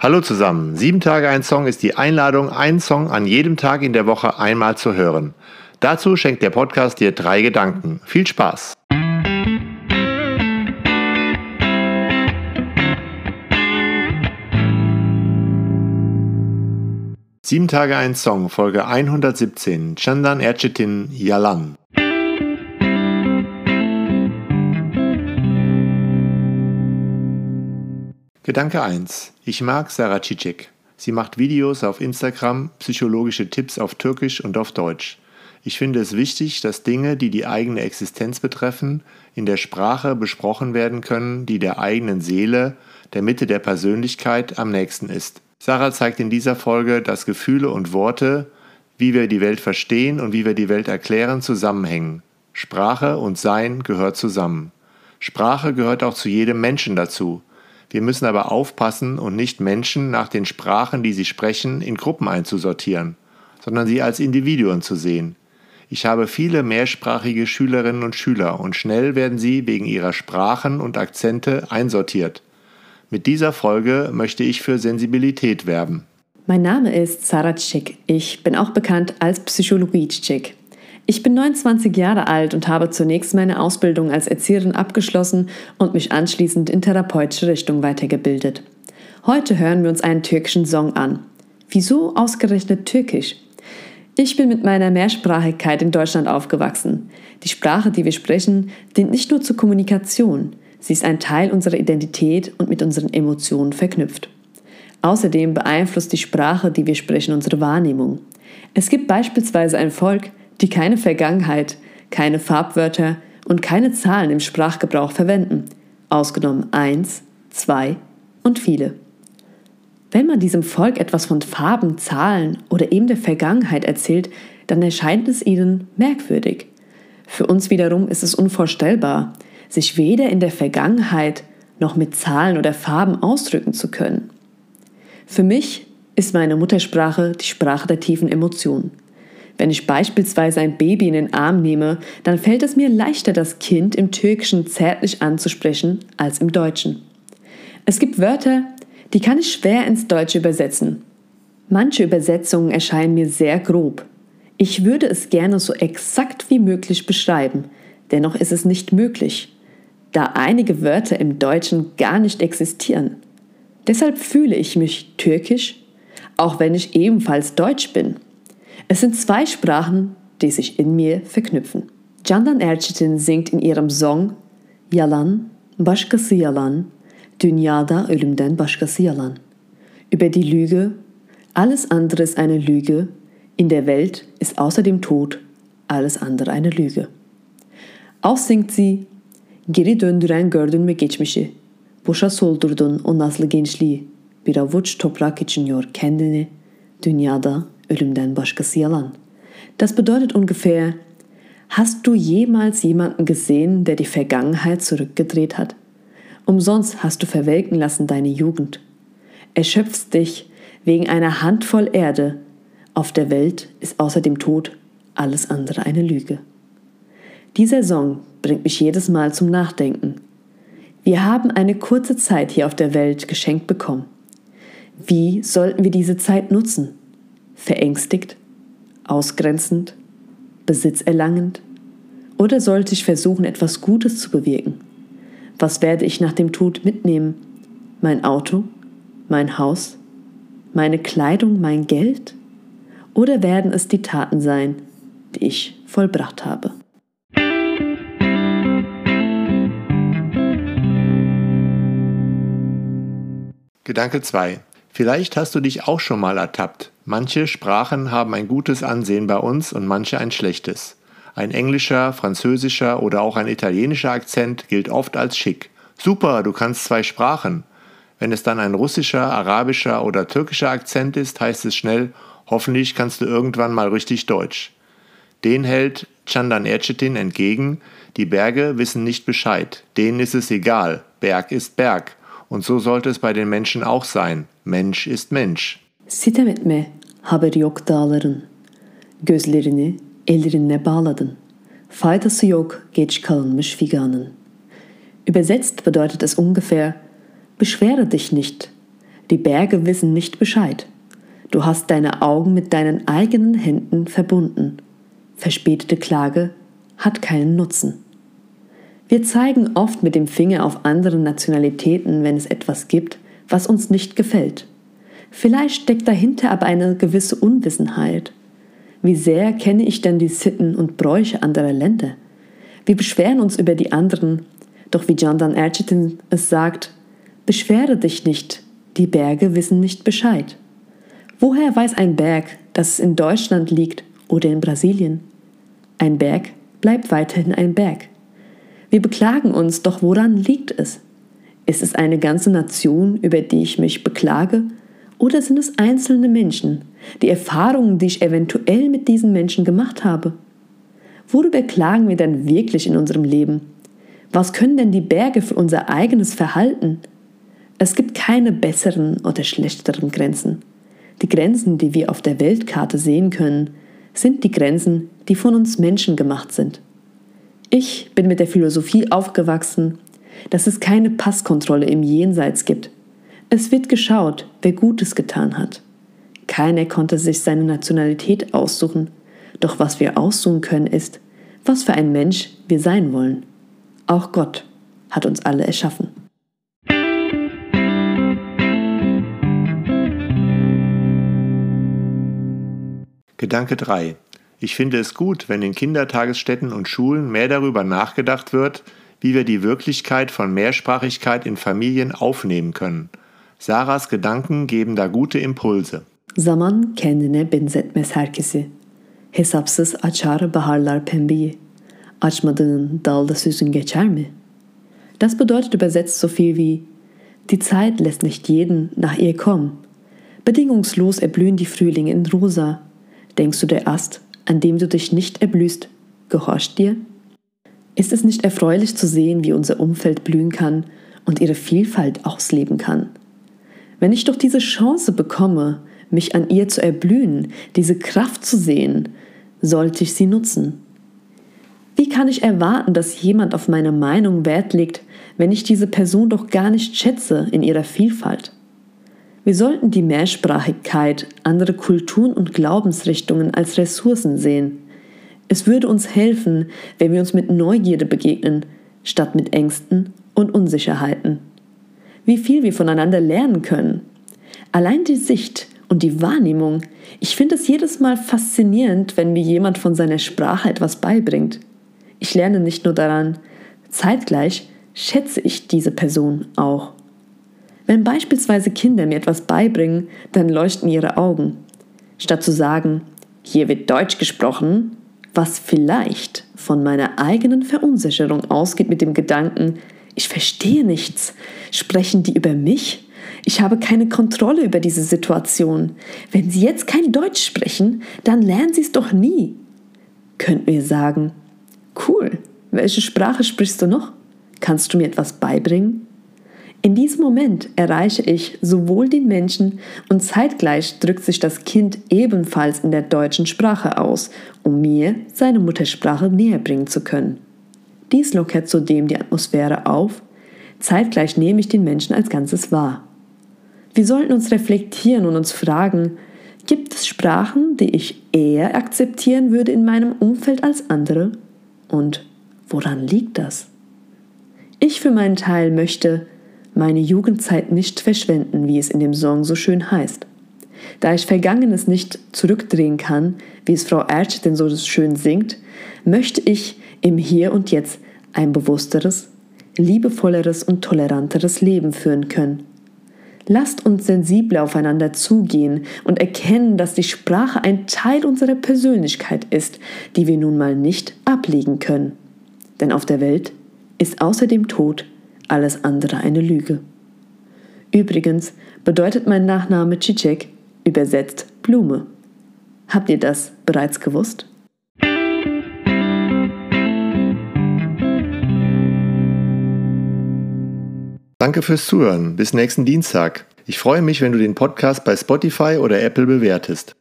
Hallo zusammen. Sieben Tage ein Song ist die Einladung, einen Song an jedem Tag in der Woche einmal zu hören. Dazu schenkt der Podcast dir drei Gedanken. Viel Spaß! Sieben Tage ein Song, Folge 117, Chandan Erchetin Yalan. Gedanke 1. Ich mag Sarah Cicek. Sie macht Videos auf Instagram, psychologische Tipps auf Türkisch und auf Deutsch. Ich finde es wichtig, dass Dinge, die die eigene Existenz betreffen, in der Sprache besprochen werden können, die der eigenen Seele, der Mitte der Persönlichkeit am nächsten ist. Sarah zeigt in dieser Folge, dass Gefühle und Worte, wie wir die Welt verstehen und wie wir die Welt erklären, zusammenhängen. Sprache und Sein gehört zusammen. Sprache gehört auch zu jedem Menschen dazu. Wir müssen aber aufpassen und nicht Menschen nach den Sprachen, die sie sprechen, in Gruppen einzusortieren, sondern sie als Individuen zu sehen. Ich habe viele mehrsprachige Schülerinnen und Schüler und schnell werden sie wegen ihrer Sprachen und Akzente einsortiert. Mit dieser Folge möchte ich für Sensibilität werben. Mein Name ist Sarah Cik. Ich bin auch bekannt als Psychologie Cik. Ich bin 29 Jahre alt und habe zunächst meine Ausbildung als Erzieherin abgeschlossen und mich anschließend in therapeutische Richtung weitergebildet. Heute hören wir uns einen türkischen Song an. Wieso ausgerechnet türkisch? Ich bin mit meiner Mehrsprachigkeit in Deutschland aufgewachsen. Die Sprache, die wir sprechen, dient nicht nur zur Kommunikation, sie ist ein Teil unserer Identität und mit unseren Emotionen verknüpft. Außerdem beeinflusst die Sprache, die wir sprechen, unsere Wahrnehmung. Es gibt beispielsweise ein Volk, die keine Vergangenheit, keine Farbwörter und keine Zahlen im Sprachgebrauch verwenden, ausgenommen eins, zwei und viele. Wenn man diesem Volk etwas von Farben, Zahlen oder eben der Vergangenheit erzählt, dann erscheint es ihnen merkwürdig. Für uns wiederum ist es unvorstellbar, sich weder in der Vergangenheit noch mit Zahlen oder Farben ausdrücken zu können. Für mich ist meine Muttersprache die Sprache der tiefen Emotionen. Wenn ich beispielsweise ein Baby in den Arm nehme, dann fällt es mir leichter, das Kind im Türkischen zärtlich anzusprechen als im Deutschen. Es gibt Wörter, die kann ich schwer ins Deutsche übersetzen. Manche Übersetzungen erscheinen mir sehr grob. Ich würde es gerne so exakt wie möglich beschreiben, dennoch ist es nicht möglich, da einige Wörter im Deutschen gar nicht existieren. Deshalb fühle ich mich türkisch, auch wenn ich ebenfalls deutsch bin. Es sind zwei Sprachen, die sich in mir verknüpfen. Candan Erçetin singt in ihrem Song Yalan, başkası yalan, dünyada ölümden başkası yalan. Über die Lüge, alles andere ist eine Lüge, in der Welt ist außer dem Tod alles andere eine Lüge. Auch singt sie Geri döndüren gördün mü geçmişi, boşa soldurdun o nazlı gençliği, bir avuç toprak için yor kendini, dünyada ölümden başkası yalan. Das bedeutet ungefähr, hast du jemals jemanden gesehen, der die Vergangenheit zurückgedreht hat? Umsonst hast du verwelken lassen deine Jugend. Erschöpfst dich wegen einer Handvoll Erde. Auf der Welt ist außer dem Tod alles andere eine Lüge. Dieser Song bringt mich jedes Mal zum Nachdenken. Wir haben eine kurze Zeit hier auf der Welt geschenkt bekommen. Wie sollten wir diese Zeit nutzen? Verängstigt, ausgrenzend, besitzerlangend? Oder sollte ich versuchen, etwas Gutes zu bewirken? Was werde ich nach dem Tod mitnehmen? Mein Auto? Mein Haus? Meine Kleidung? Mein Geld? Oder werden es die Taten sein, die ich vollbracht habe? Gedanke 2. Vielleicht hast du dich auch schon mal ertappt. Manche Sprachen haben ein gutes Ansehen bei uns und manche ein schlechtes. Ein englischer, französischer oder auch ein italienischer Akzent gilt oft als schick. Super, du kannst zwei Sprachen. Wenn es dann ein russischer, arabischer oder türkischer Akzent ist, heißt es schnell, hoffentlich kannst du irgendwann mal richtig Deutsch. Den hält Chandan Ercetin entgegen, die Berge wissen nicht Bescheid, denen ist es egal, Berg ist Berg. Und so sollte es bei den Menschen auch sein. Mensch ist Mensch. Sitem etme, haberi yok dağların. Gözlerini ellerinle bağladın. Faydası yok geç kalınmış figanın. Übersetzt bedeutet es ungefähr, beschwere dich nicht. Die Berge wissen nicht Bescheid. Du hast deine Augen mit deinen eigenen Händen verbunden. Verspätete Klage hat keinen Nutzen. Wir zeigen oft mit dem Finger auf andere Nationalitäten, wenn es etwas gibt, was uns nicht gefällt. Vielleicht steckt dahinter aber eine gewisse Unwissenheit. Wie sehr kenne ich denn die Sitten und Bräuche anderer Länder? Wir beschweren uns über die anderen, doch wie John Dan Erchiton es sagt, beschwere dich nicht, die Berge wissen nicht Bescheid. Woher weiß ein Berg, dass es in Deutschland liegt oder in Brasilien? Ein Berg bleibt weiterhin ein Berg. Wir beklagen uns, doch woran liegt es? Ist es eine ganze Nation, über die ich mich beklage? Oder sind es einzelne Menschen, die Erfahrungen, die ich eventuell mit diesen Menschen gemacht habe? Worüber klagen wir denn wirklich in unserem Leben? Was können denn die Berge für unser eigenes Verhalten? Es gibt keine besseren oder schlechteren Grenzen. Die Grenzen, die wir auf der Weltkarte sehen können, sind die Grenzen, die von uns Menschen gemacht sind. Ich bin mit der Philosophie aufgewachsen, dass es keine Passkontrolle im Jenseits gibt. Es wird geschaut, wer Gutes getan hat. Keiner konnte sich seine Nationalität aussuchen, doch was wir aussuchen können ist, was für ein Mensch wir sein wollen. Auch Gott hat uns alle erschaffen. Gedanke 3. Ich finde es gut, wenn in Kindertagesstätten und Schulen mehr darüber nachgedacht wird, wie wir die Wirklichkeit von Mehrsprachigkeit in Familien aufnehmen können. Sarahs Gedanken geben da gute Impulse. Zaman kendine benzetmez herkesi. Hesapsız açar baharlar pembeyi. Açmadığın dalda süsün geçer mi? Das bedeutet übersetzt so viel wie Die Zeit lässt nicht jeden nach ihr kommen. Bedingungslos erblühen die Frühlinge in rosa, Denkst du, der Ast, an dem du dich nicht erblühst, gehorcht dir? Ist es nicht erfreulich zu sehen, wie unser Umfeld blühen kann und ihre Vielfalt ausleben kann? Wenn ich doch diese Chance bekomme, mich an ihr zu erblühen, diese Kraft zu sehen, sollte ich sie nutzen. Wie kann ich erwarten, dass jemand auf meine Meinung Wert legt, wenn ich diese Person doch gar nicht schätze in ihrer Vielfalt? Wir sollten die Mehrsprachigkeit, andere Kulturen und Glaubensrichtungen als Ressourcen sehen. Es würde uns helfen, wenn wir uns mit Neugierde begegnen, statt mit Ängsten und Unsicherheiten. Wie viel wir voneinander lernen können. Allein die Sicht und die Wahrnehmung. Ich finde es jedes Mal faszinierend, wenn mir jemand von seiner Sprache etwas beibringt. Ich lerne nicht nur daran, zeitgleich schätze ich diese Person auch. Wenn beispielsweise Kinder mir etwas beibringen, dann leuchten ihre Augen. Statt zu sagen, hier wird Deutsch gesprochen, was vielleicht von meiner eigenen Verunsicherung ausgeht mit dem Gedanken, ich verstehe nichts, sprechen die über mich? Ich habe keine Kontrolle über diese Situation. Wenn sie jetzt kein Deutsch sprechen, dann lernen sie es doch nie. Könnten wir sagen, cool, welche Sprache sprichst du noch? Kannst du mir etwas beibringen? In diesem Moment erreiche ich sowohl den Menschen und zeitgleich drückt sich das Kind ebenfalls in der deutschen Sprache aus, um mir seine Muttersprache näher bringen zu können. Dies lockert zudem die Atmosphäre auf, zeitgleich nehme ich den Menschen als Ganzes wahr. Wir sollten uns reflektieren und uns fragen, gibt es Sprachen, die ich eher akzeptieren würde in meinem Umfeld als andere? Und woran liegt das? Ich für meinen Teil möchte, meine Jugendzeit nicht verschwenden, wie es in dem Song so schön heißt. Da ich Vergangenes nicht zurückdrehen kann, wie es Frau Ertsch denn so schön singt, möchte ich im Hier und Jetzt ein bewussteres, liebevolleres und toleranteres Leben führen können. Lasst uns sensibler aufeinander zugehen und erkennen, dass die Sprache ein Teil unserer Persönlichkeit ist, die wir nun mal nicht ablegen können. Denn auf der Welt ist außer dem Tod alles andere eine Lüge. Übrigens bedeutet mein Nachname Cicek übersetzt Blume. Habt ihr das bereits gewusst? Danke fürs Zuhören. Bis nächsten Dienstag. Ich freue mich, wenn du den Podcast bei Spotify oder Apple bewertest.